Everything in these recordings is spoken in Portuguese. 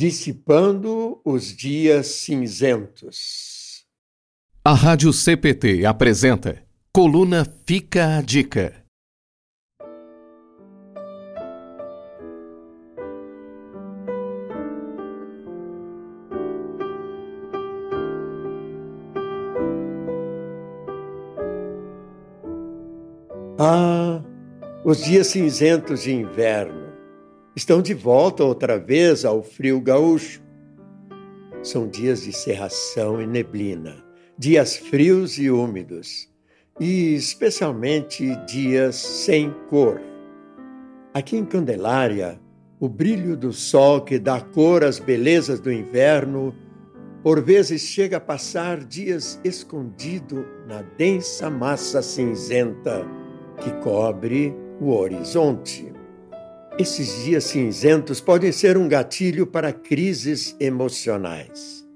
Dissipando os dias cinzentos. A Rádio CPT apresenta Coluna Fica a Dica. Ah, os dias cinzentos de inverno estão de volta outra vez ao frio gaúcho. São dias de cerração e neblina, dias frios e úmidos, e especialmente dias sem cor. Aqui em Candelária, o brilho do sol que dá cor às belezas do inverno, por vezes chega a passar dias escondido na densa massa cinzenta que cobre o horizonte. Esses dias cinzentos podem ser um gatilho para crises emocionais.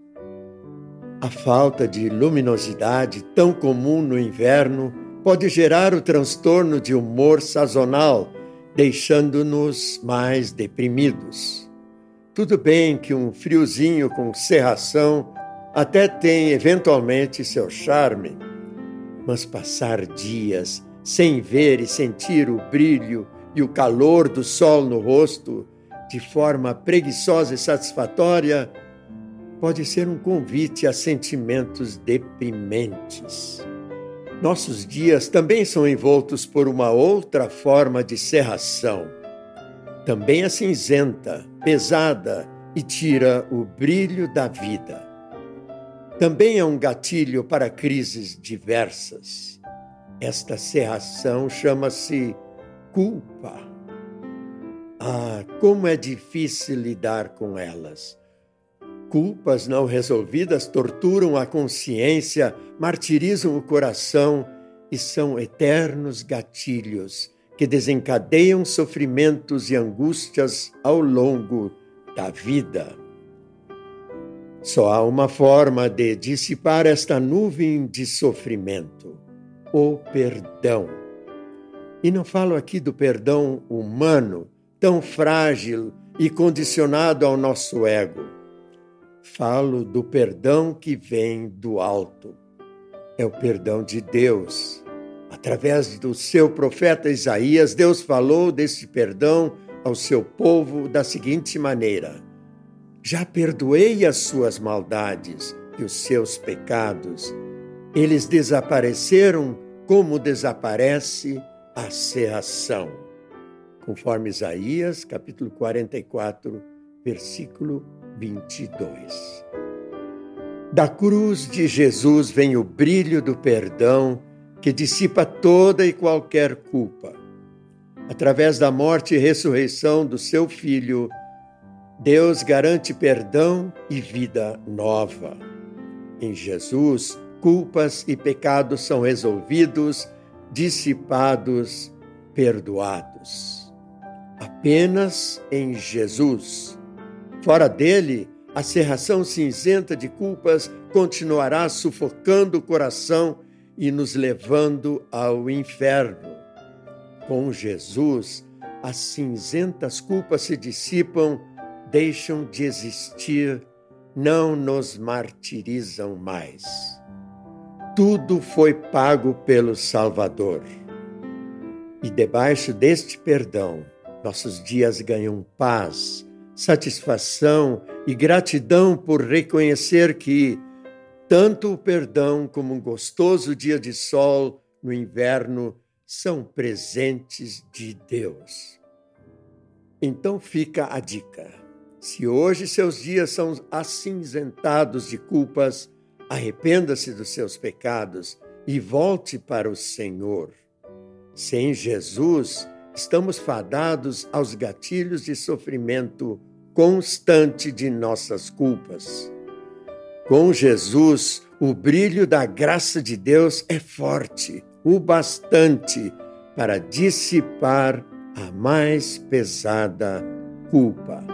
A falta de luminosidade, tão comum no inverno, pode gerar o transtorno de humor sazonal, deixando-nos mais deprimidos. Tudo bem que um friozinho com serração até tem eventualmente seu charme, mas passar dias sem ver e sentir o brilho e o calor do sol no rosto de forma preguiçosa e satisfatória, pode ser um convite a sentimentos deprimentes. Nossos dias também são envoltos por uma outra forma de serração. Também é cinzenta, pesada e tira o brilho da vida. Também é um gatilho para crises diversas. Esta serração chama-se culpa. Ah, como é difícil lidar com elas. Culpas não resolvidas torturam a consciência, martirizam o coração e são eternos gatilhos que desencadeiam sofrimentos e angústias ao longo da vida. Só há uma forma de dissipar esta nuvem de sofrimento: o perdão. E não falo aqui do perdão humano, tão frágil e condicionado ao nosso ego. Falo do perdão que vem do alto. É o perdão de Deus. Através do seu profeta Isaías, Deus falou desse perdão ao seu povo da seguinte maneira: Já perdoei as suas maldades e os seus pecados. Eles desapareceram como desaparece a serração, conforme Isaías, capítulo 44, versículo 22. Da cruz de Jesus vem o brilho do perdão que dissipa toda e qualquer culpa. Através da morte e ressurreição do seu Filho, Deus garante perdão e vida nova. Em Jesus, culpas e pecados são resolvidos dissipados, perdoados. Apenas em Jesus. Fora dele, a serração cinzenta de culpas continuará sufocando o coração e nos levando ao inferno. Com Jesus, as cinzentas culpas se dissipam, deixam de existir, não nos martirizam mais tudo foi pago pelo Salvador. E debaixo deste perdão, nossos dias ganham paz, satisfação e gratidão por reconhecer que tanto o perdão como um gostoso dia de sol no inverno são presentes de Deus. Então fica a dica. Se hoje seus dias são acinzentados de culpas, Arrependa-se dos seus pecados e volte para o Senhor. Sem Jesus, estamos fadados aos gatilhos de sofrimento constante de nossas culpas. Com Jesus, o brilho da graça de Deus é forte, o bastante para dissipar a mais pesada culpa.